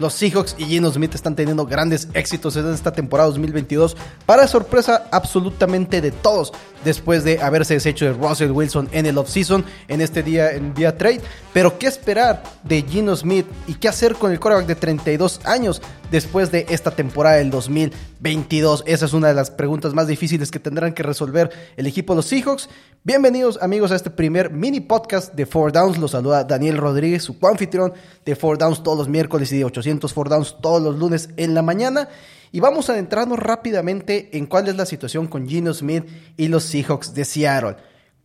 Los Seahawks y Gino Smith están teniendo grandes éxitos en esta temporada 2022 para sorpresa absolutamente de todos después de haberse deshecho de Russell Wilson en el offseason en este día en día trade. Pero ¿qué esperar de Gino Smith y qué hacer con el quarterback de 32 años después de esta temporada del 2022? Esa es una de las preguntas más difíciles que tendrán que resolver el equipo de los Seahawks. Bienvenidos amigos a este primer mini podcast de Four Downs. Los saluda Daniel Rodríguez, su anfitrión de Four Downs todos los miércoles y de 800 Four Downs todos los lunes en la mañana. Y vamos a adentrarnos rápidamente en cuál es la situación con Gino Smith y los Seahawks de Seattle.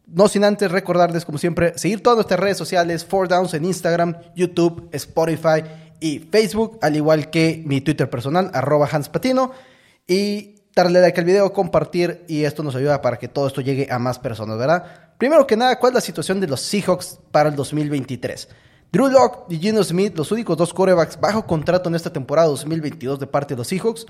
No sin antes recordarles, como siempre, seguir todas nuestras redes sociales, Four Downs en Instagram, YouTube, Spotify y Facebook, al igual que mi Twitter personal, arroba Hans Patino. Y darle like al video, compartir y esto nos ayuda para que todo esto llegue a más personas, ¿verdad? Primero que nada, ¿cuál es la situación de los Seahawks para el 2023? Drew Locke y Gino Smith, los únicos dos corebacks bajo contrato en esta temporada 2022 de parte de los Seahawks,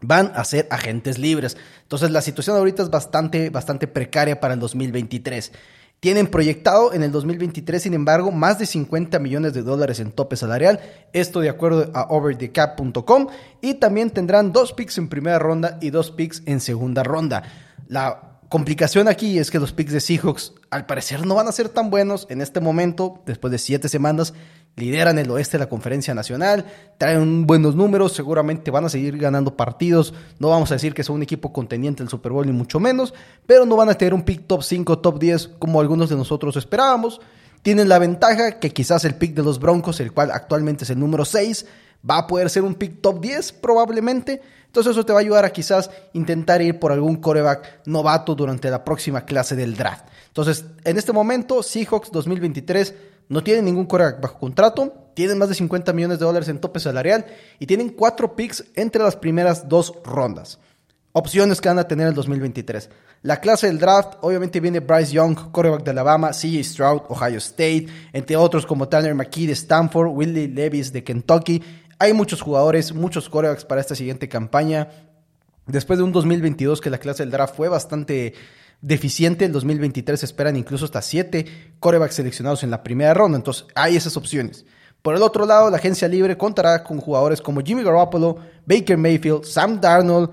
van a ser agentes libres. Entonces la situación ahorita es bastante, bastante precaria para el 2023. Tienen proyectado en el 2023, sin embargo, más de 50 millones de dólares en tope salarial, esto de acuerdo a overthecap.com, y también tendrán dos picks en primera ronda y dos picks en segunda ronda. La complicación aquí es que los picks de Seahawks al parecer no van a ser tan buenos en este momento, después de siete semanas, lideran el oeste de la conferencia nacional, traen buenos números, seguramente van a seguir ganando partidos, no vamos a decir que son un equipo contendiente del Super Bowl ni mucho menos, pero no van a tener un pick top 5, top 10 como algunos de nosotros esperábamos. Tienen la ventaja que quizás el pick de los Broncos, el cual actualmente es el número 6, va a poder ser un pick top 10 probablemente, entonces eso te va a ayudar a quizás intentar ir por algún coreback novato durante la próxima clase del draft. Entonces, en este momento, Seahawks 2023 no tienen ningún coreback bajo contrato, tienen más de 50 millones de dólares en tope salarial y tienen cuatro picks entre las primeras dos rondas. Opciones que van a tener el 2023. La clase del draft, obviamente viene Bryce Young, coreback de Alabama, CJ Stroud, Ohio State, entre otros como Tanner McKee de Stanford, Willie Levis de Kentucky hay muchos jugadores, muchos corebacks para esta siguiente campaña. Después de un 2022 que la clase del draft fue bastante deficiente, el 2023 se esperan incluso hasta 7 corebacks seleccionados en la primera ronda. Entonces hay esas opciones. Por el otro lado, la agencia libre contará con jugadores como Jimmy Garoppolo, Baker Mayfield, Sam Darnold.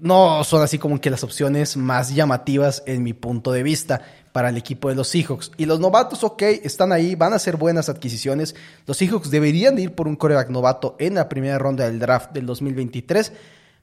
No son así como que las opciones más llamativas en mi punto de vista para el equipo de los Seahawks. Y los novatos, ok, están ahí, van a ser buenas adquisiciones. Los Seahawks deberían de ir por un coreback novato en la primera ronda del draft del 2023.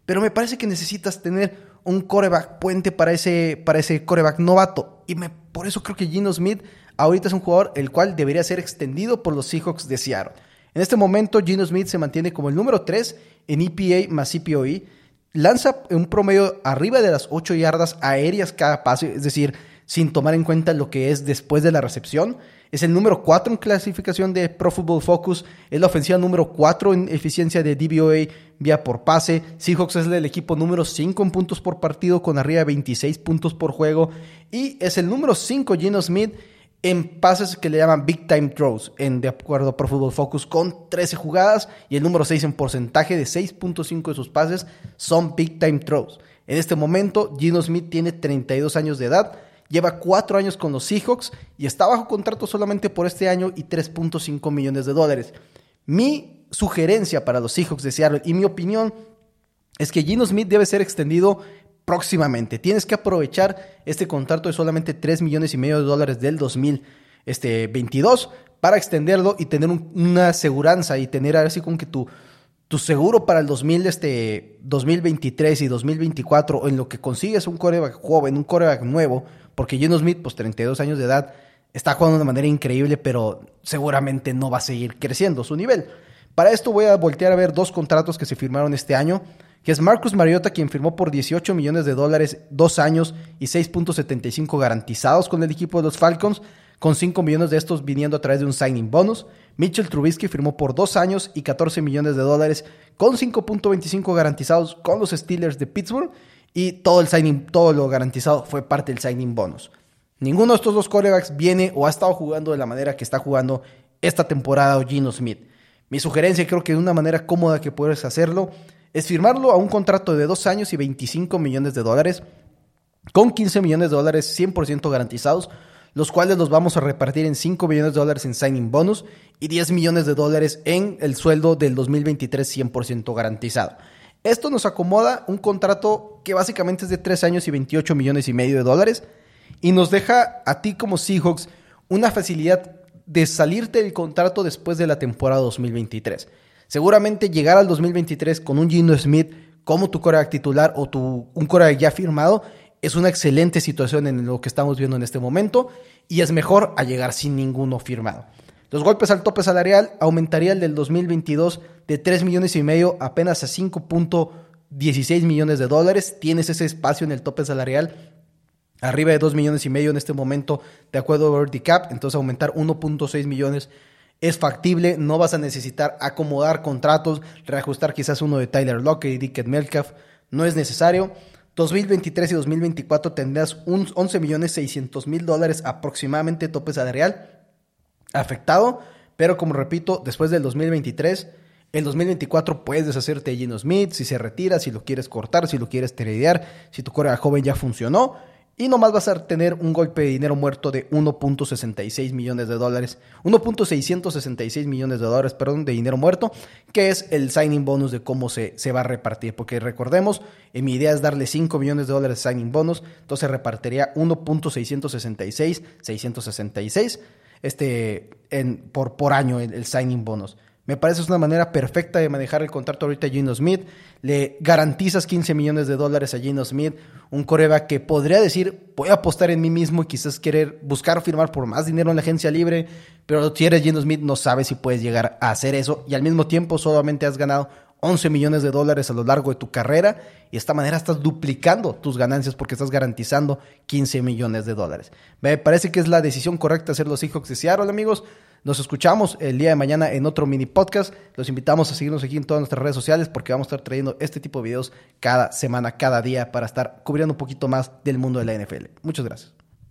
Pero me parece que necesitas tener un coreback puente para ese, para ese coreback novato. Y me, por eso creo que Gino Smith ahorita es un jugador el cual debería ser extendido por los Seahawks de Seattle. En este momento, Gino Smith se mantiene como el número 3 en EPA más CPOE. Lanza un promedio arriba de las 8 yardas aéreas cada pase, es decir, sin tomar en cuenta lo que es después de la recepción. Es el número 4 en clasificación de Pro Football Focus. Es la ofensiva número 4 en eficiencia de DVOA vía por pase. Seahawks es el equipo número 5 en puntos por partido con arriba de 26 puntos por juego. Y es el número 5 Gino Smith en pases que le llaman Big Time Throws, en, de acuerdo a Pro Football Focus, con 13 jugadas y el número 6 en porcentaje de 6.5 de sus pases son Big Time Throws. En este momento, Gino Smith tiene 32 años de edad Lleva cuatro años con los Seahawks y está bajo contrato solamente por este año y 3.5 millones de dólares. Mi sugerencia para los Seahawks de Seattle y mi opinión es que Gino Smith debe ser extendido próximamente. Tienes que aprovechar este contrato de solamente 3 millones y medio de dólares del 2022 este, para extenderlo y tener una aseguranza y tener así como que tu, tu seguro para el 2000, este, 2023 y 2024 en lo que consigues un coreback joven, un coreback nuevo, porque Geno Smith, pues 32 años de edad, está jugando de manera increíble, pero seguramente no va a seguir creciendo su nivel. Para esto voy a voltear a ver dos contratos que se firmaron este año, que es Marcus Mariota, quien firmó por 18 millones de dólares, dos años y 6.75 garantizados con el equipo de los Falcons, con 5 millones de estos viniendo a través de un signing bonus. Mitchell Trubisky firmó por dos años y 14 millones de dólares, con 5.25 garantizados con los Steelers de Pittsburgh y todo el signing, todo lo garantizado fue parte del signing bonus. Ninguno de estos dos corebacks viene o ha estado jugando de la manera que está jugando esta temporada Gino Smith. Mi sugerencia, creo que de una manera cómoda que puedes hacerlo, es firmarlo a un contrato de dos años y 25 millones de dólares, con 15 millones de dólares 100% garantizados. los cuales los vamos a repartir en 5 millones de dólares en signing bonus y 10 millones de dólares en el sueldo del 2023 100% garantizado. Esto nos acomoda un contrato que básicamente es de 3 años y 28 millones y medio de dólares y nos deja a ti como Seahawks una facilidad de salirte del contrato después de la temporada 2023. Seguramente llegar al 2023 con un Gino Smith como tu coreback titular o tu, un coreback ya firmado es una excelente situación en lo que estamos viendo en este momento y es mejor a llegar sin ninguno firmado. Los golpes al tope salarial aumentaría el del 2022 de 3 millones y medio apenas a 5.16 millones de dólares. Tienes ese espacio en el tope salarial arriba de 2 millones y medio en este momento de acuerdo a Verdi Cap, entonces aumentar 1.6 millones es factible, no vas a necesitar acomodar contratos, reajustar quizás uno de Tyler Lockett y Dickett Melcalf, no es necesario. 2023 y 2024 tendrás un 11 millones 600 mil dólares aproximadamente tope salarial afectado, pero como repito, después del 2023, el 2024 puedes deshacerte de Gino Smith si se retira, si lo quieres cortar, si lo quieres tradear, si tu correa joven ya funcionó. Y nomás vas a tener un golpe de dinero muerto de 1.66 millones de dólares. 1.666 millones de dólares, perdón, de dinero muerto, que es el signing bonus de cómo se, se va a repartir. Porque recordemos, eh, mi idea es darle 5 millones de dólares de signing bonus, entonces repartiría 1.666, 666 este, en, por, por año el, signing bonus. Me parece es una manera perfecta de manejar el contrato ahorita a Gino Smith. Le garantizas 15 millones de dólares a Gino Smith, un coreba que podría decir, voy a apostar en mí mismo y quizás querer buscar firmar por más dinero en la agencia libre, pero si eres Gino Smith no sabes si puedes llegar a hacer eso y al mismo tiempo solamente has ganado 11 millones de dólares a lo largo de tu carrera y de esta manera estás duplicando tus ganancias porque estás garantizando 15 millones de dólares. Me parece que es la decisión correcta hacer los Seahawks de Seattle, amigos. Nos escuchamos el día de mañana en otro mini podcast. Los invitamos a seguirnos aquí en todas nuestras redes sociales porque vamos a estar trayendo este tipo de videos cada semana, cada día para estar cubriendo un poquito más del mundo de la NFL. Muchas gracias.